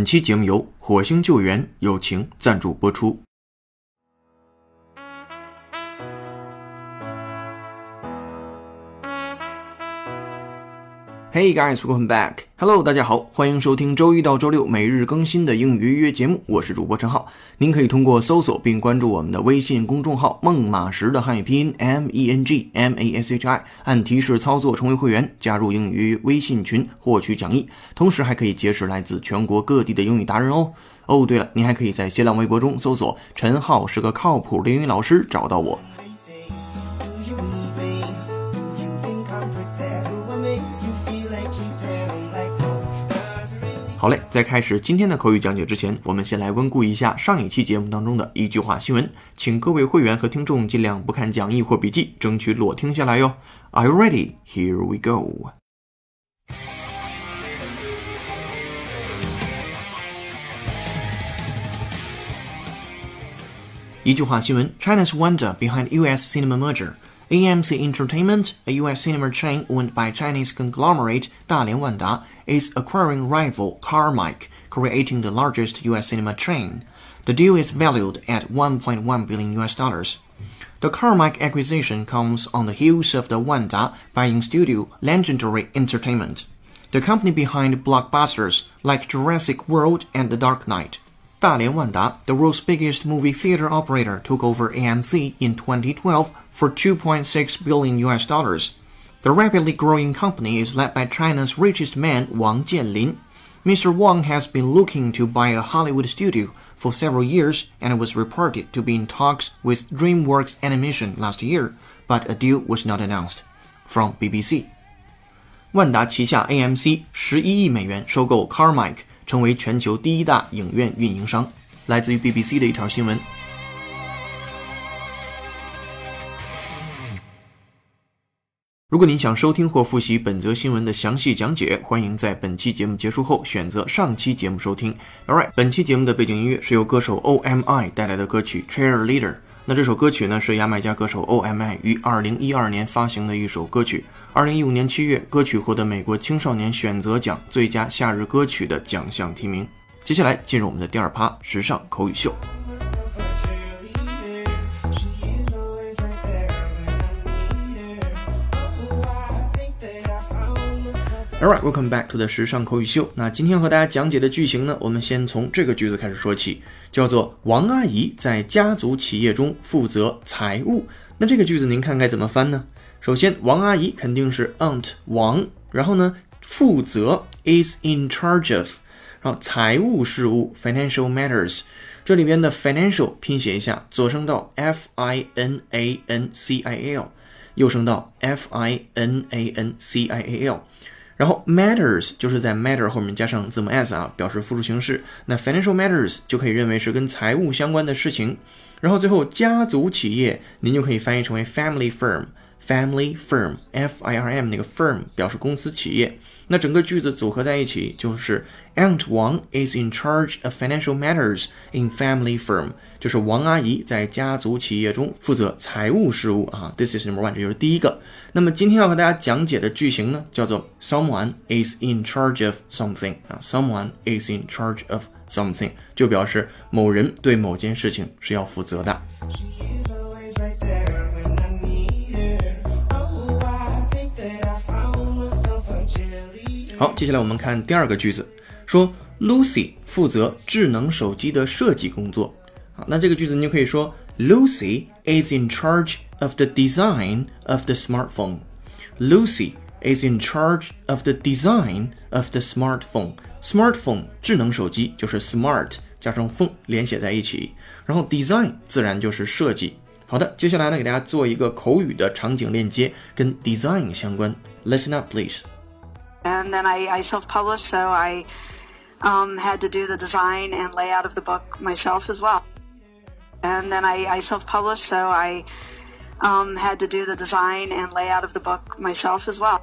本期节目由火星救援友情赞助播出。Hey guys, welcome back. Hello，大家好，欢迎收听周一到周六每日更新的英语约约节目，我是主播陈浩。您可以通过搜索并关注我们的微信公众号“孟马时”的汉语拼音 M E N G M A S H I，按提示操作成为会员，加入英语微信群获取讲义，同时还可以结识来自全国各地的英语达人哦。哦，对了，您还可以在新浪微博中搜索“陈浩是个靠谱的英语老师”找到我。好嘞，在开始今天的口语讲解之前，我们先来温故一下上一期节目当中的一句话新闻，请各位会员和听众尽量不看讲义或笔记，争取裸听下来哟。Are you ready? Here we go. China's wonder behind U.S. cinema merger. AMC Entertainment, a U.S. cinema chain owned by Chinese conglomerate Dalian Wanda, is acquiring rival Carmike, creating the largest U.S. cinema chain. The deal is valued at 1.1 billion U.S. dollars. The Carmike acquisition comes on the heels of the Wanda buying studio Legendary Entertainment, the company behind blockbusters like Jurassic World and The Dark Knight. Dalian Wanda, the world's biggest movie theater operator, took over AMC in 2012 for 2.6 billion US dollars. The rapidly growing company is led by China's richest man Wang Jianlin. Mr. Wang has been looking to buy a Hollywood studio for several years and was reported to be in talks with DreamWorks Animation last year, but a deal was not announced. From BBC. 万达旗下 AMC 十一亿美元收购 Carmike，成为全球第一大影院运营商。来自于 BBC 的一条新闻。 如果您想收听或复习本则新闻的详细讲解，欢迎在本期节目结束后选择上期节目收听。Alright，本期节目的背景音乐是由歌手 O.M.I 带来的歌曲《Cheerleader》。那这首歌曲呢是牙买加歌手 O.M.I 于2012年发行的一首歌曲。2015年7月，歌曲获得美国青少年选择奖最佳夏日歌曲的奖项提名。接下来进入我们的第二趴时尚口语秀。Alright, welcome back to 的时尚口语秀。那今天和大家讲解的句型呢，我们先从这个句子开始说起，叫做王阿姨在家族企业中负责财务。那这个句子您看该怎么翻呢？首先，王阿姨肯定是 aunt 王，然后呢，负责 is in charge of，然后财务事务 financial matters。这里边的 financial 拼写一下，左声道 f i n a n c i a l，右声道 f i n a n c i a l。然后 matters 就是在 matter 后面加上字母 s 啊，表示复数形式。那 financial matters 就可以认为是跟财务相关的事情。然后最后家族企业，您就可以翻译成为 family firm。Family firm f i r m 那个 firm 表示公司企业。那整个句子组合在一起就是 Aunt Wang is in charge of financial matters in family firm，就是王阿姨在家族企业中负责财务事务啊。This is number one，这就是第一个。那么今天要和大家讲解的句型呢，叫做 Someone is in charge of something 啊，Someone is in charge of something 就表示某人对某件事情是要负责的。好，接下来我们看第二个句子，说 Lucy 负责智能手机的设计工作好，那这个句子你就可以说 Lucy is in charge of the design of the smartphone. Lucy is in charge of the design of the smartphone. Smartphone 智能手机就是 smart 加上 phone 连写在一起，然后 design 自然就是设计。好的，接下来呢，给大家做一个口语的场景链接，跟 design 相关。Listen up, please. and then I, I self-published, so I um, had to do the design and layout of the book myself as well. And then I, I self-published, so I um, had to do the design and layout of the book myself as well.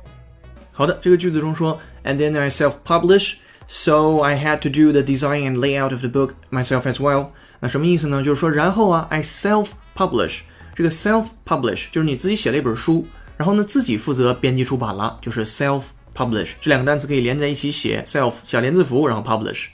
好的，这个句子中说，and then I self-publish, so I had to do the design and layout of the book myself as well。那什么意思呢？就是说，然后啊，I self-publish，这个 self-publish 就是你自己写了一本书，然后呢自己负责编辑出版了，就是 self。 publish 这两个单词可以连在一起写，self 小连字符，然后 publish。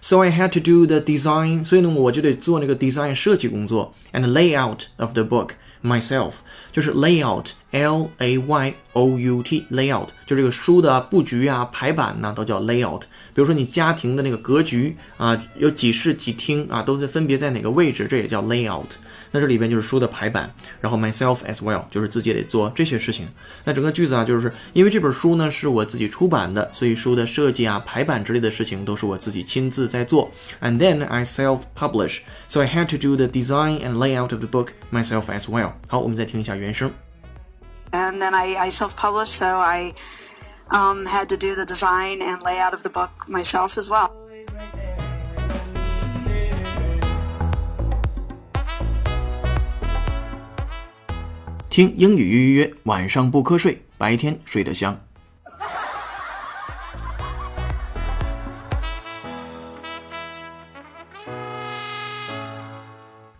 So I had to do the design，所以呢我就得做那个 design 设计工作，and layout of the book myself，就是 layout，l a y o u t layout，就这个书的布局啊、排版呐、都叫 layout。比如说你家庭的那个格局啊，有几室几厅啊，都在分别在哪个位置，这也叫 layout。那这里边就是书的排版，然后 myself as well 就是自己得做这些事情。那整个句子啊，就是因为这本书呢是我自己出版的，所以书的设计啊、排版之类的事情都是我自己亲自在做。And then I self-publish, so I had to do the design and layout of the book myself as well. 好，我们再听一下原声。 And then I, I self-published, so I um, had to do the design and layout of the book myself as well. 听英语预约，晚上不瞌睡，白天睡得香。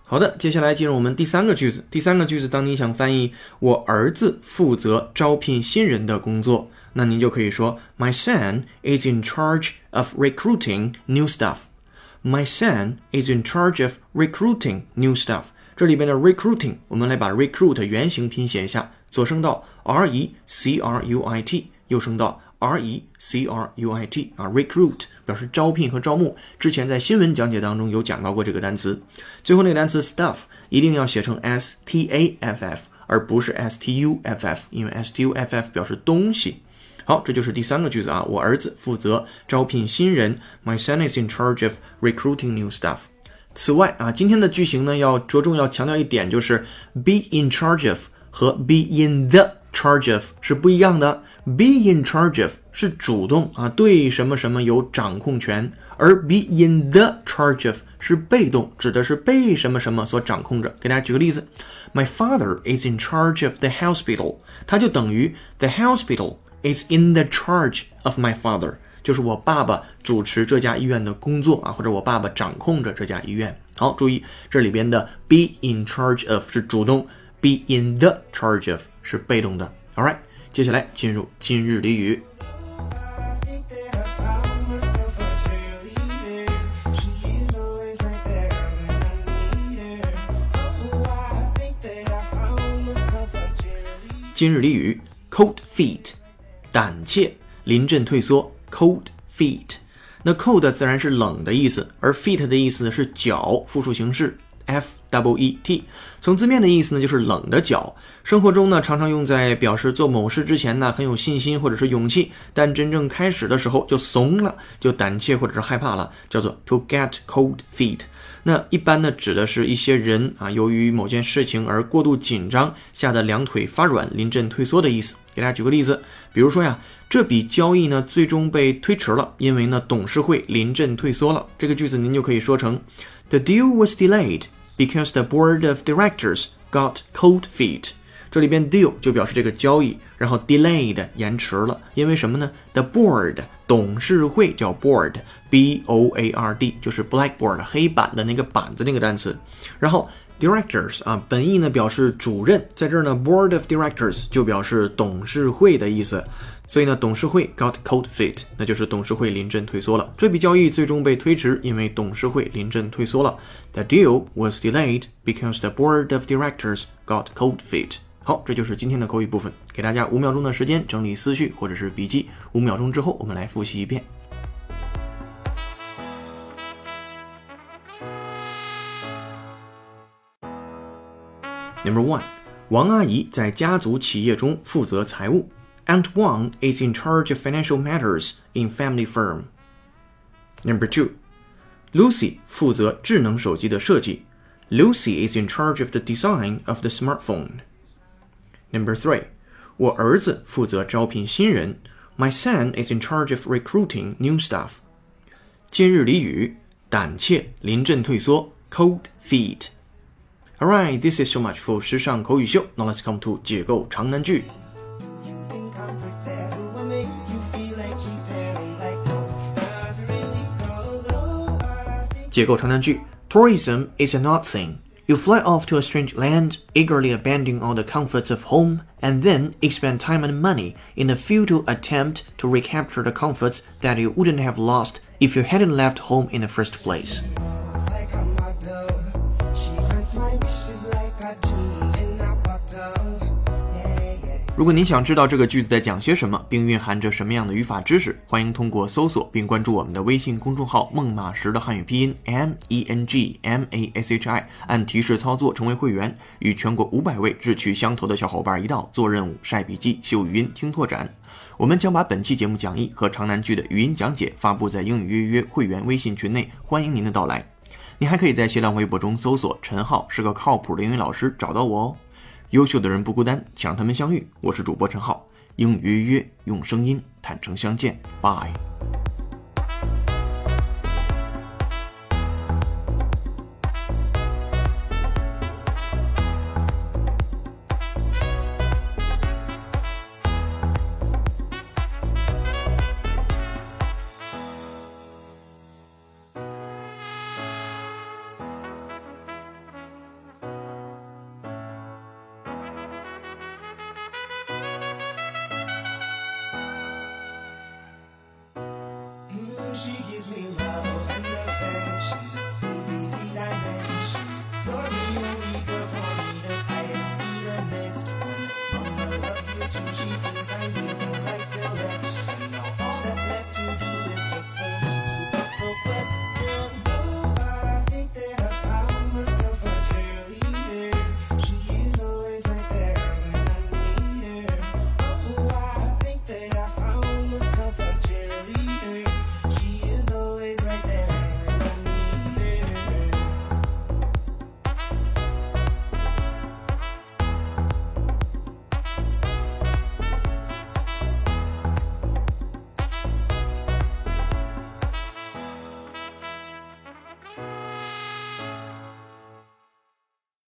好的，接下来进入我们第三个句子。第三个句子，当你想翻译“我儿子负责招聘新人的工作”，那您就可以说 “My son is in charge of recruiting new staff”。My son is in charge of recruiting new staff。这里边的 recruiting，我们来把 recruit 原形拼写一下，左声道 r e c r u i t，右声道 r e c r u i t 啊，recruit 表示招聘和招募。之前在新闻讲解当中有讲到过这个单词。最后那个单词 stuff 一定要写成 s t a f f，而不是 s t u f f，因为 s t u f f 表示东西。好，这就是第三个句子啊。我儿子负责招聘新人。My son is in charge of recruiting new staff。此外啊，今天的句型呢，要着重要强调一点，就是 be in charge of 和 be in the charge of 是不一样的。be in charge of 是主动啊，对什么什么有掌控权，而 be in the charge of 是被动，指的是被什么什么所掌控着。给大家举个例子，My father is in charge of the hospital，它就等于 the hospital is in the charge of my father。就是我爸爸主持这家医院的工作啊，或者我爸爸掌控着这家医院。好，注意这里边的 be in charge of 是主动，be in the charge of 是被动的。All right，接下来进入今日俚语。今日俚语 cold feet，胆怯、临阵退缩。Cold feet，那 cold 自然是冷的意思，而 feet 的意思是脚，复数形式 f w e t，。从字面的意思呢，就是冷的脚。生活中呢，常常用在表示做某事之前呢很有信心或者是勇气，但真正开始的时候就怂了，就胆怯或者是害怕了，叫做 to get cold feet。那一般呢，指的是一些人啊，由于某件事情而过度紧张，吓得两腿发软，临阵退缩的意思。给大家举个例子，比如说呀，这笔交易呢最终被推迟了，因为呢董事会临阵退缩了。这个句子您就可以说成：The deal was delayed because the board of directors got cold feet。这里边 deal 就表示这个交易，然后 delayed 延迟了，因为什么呢？The board 董事会叫 board，b o a r d 就是 blackboard 黑板的那个板子那个单词，然后 directors 啊，本意呢表示主任，在这儿呢 board of directors 就表示董事会的意思，所以呢董事会 got cold feet，那就是董事会临阵退缩了。这笔交易最终被推迟，因为董事会临阵退缩了。The deal was delayed because the board of directors got cold feet。好，这就是今天的口语部分，给大家五秒钟的时间整理思绪或者是笔记。五秒钟之后，我们来复习一遍。Number one，王阿姨在家族企业中负责财务。Aunt Wang is in charge of financial matters in family firm. Number two, Lucy 负责智能手机的设计。Lucy is in charge of the design of the smartphone. Number three, 我儿子负责招聘新人。My son is in charge of recruiting new staff. 今日俚语：胆怯、临阵退缩 （cold feet）。 Alright, this is so much for 时尚口语秀。Now let's come to 解构长难句。 think I'm pretend Do I make you feel like cheating? I'm like, no, that's really cause, oh, I think 解构长难句：Tourism is an odd thing. You fly off to a strange land, eagerly abandoning all the comforts of home, and then expend time and money in a futile attempt to recapture the comforts that you wouldn't have lost if you hadn't left home in the first place. 如果您想知道这个句子在讲些什么，并蕴含着什么样的语法知识，欢迎通过搜索并关注我们的微信公众号“孟马识”的汉语拼音 m e n g m a s h i，按提示操作成为会员，与全国五百位志趣相投的小伙伴一道做任务、晒笔记、秀语音、听拓展。我们将把本期节目讲义和长难句的语音讲解发布在英语约约会员微信群内，欢迎您的到来。你还可以在新浪微博中搜索“陈浩是个靠谱的英语老师”找到我哦。优秀的人不孤单，想让他们相遇。我是主播陈浩，英语约约用声音坦诚相见，，Bye。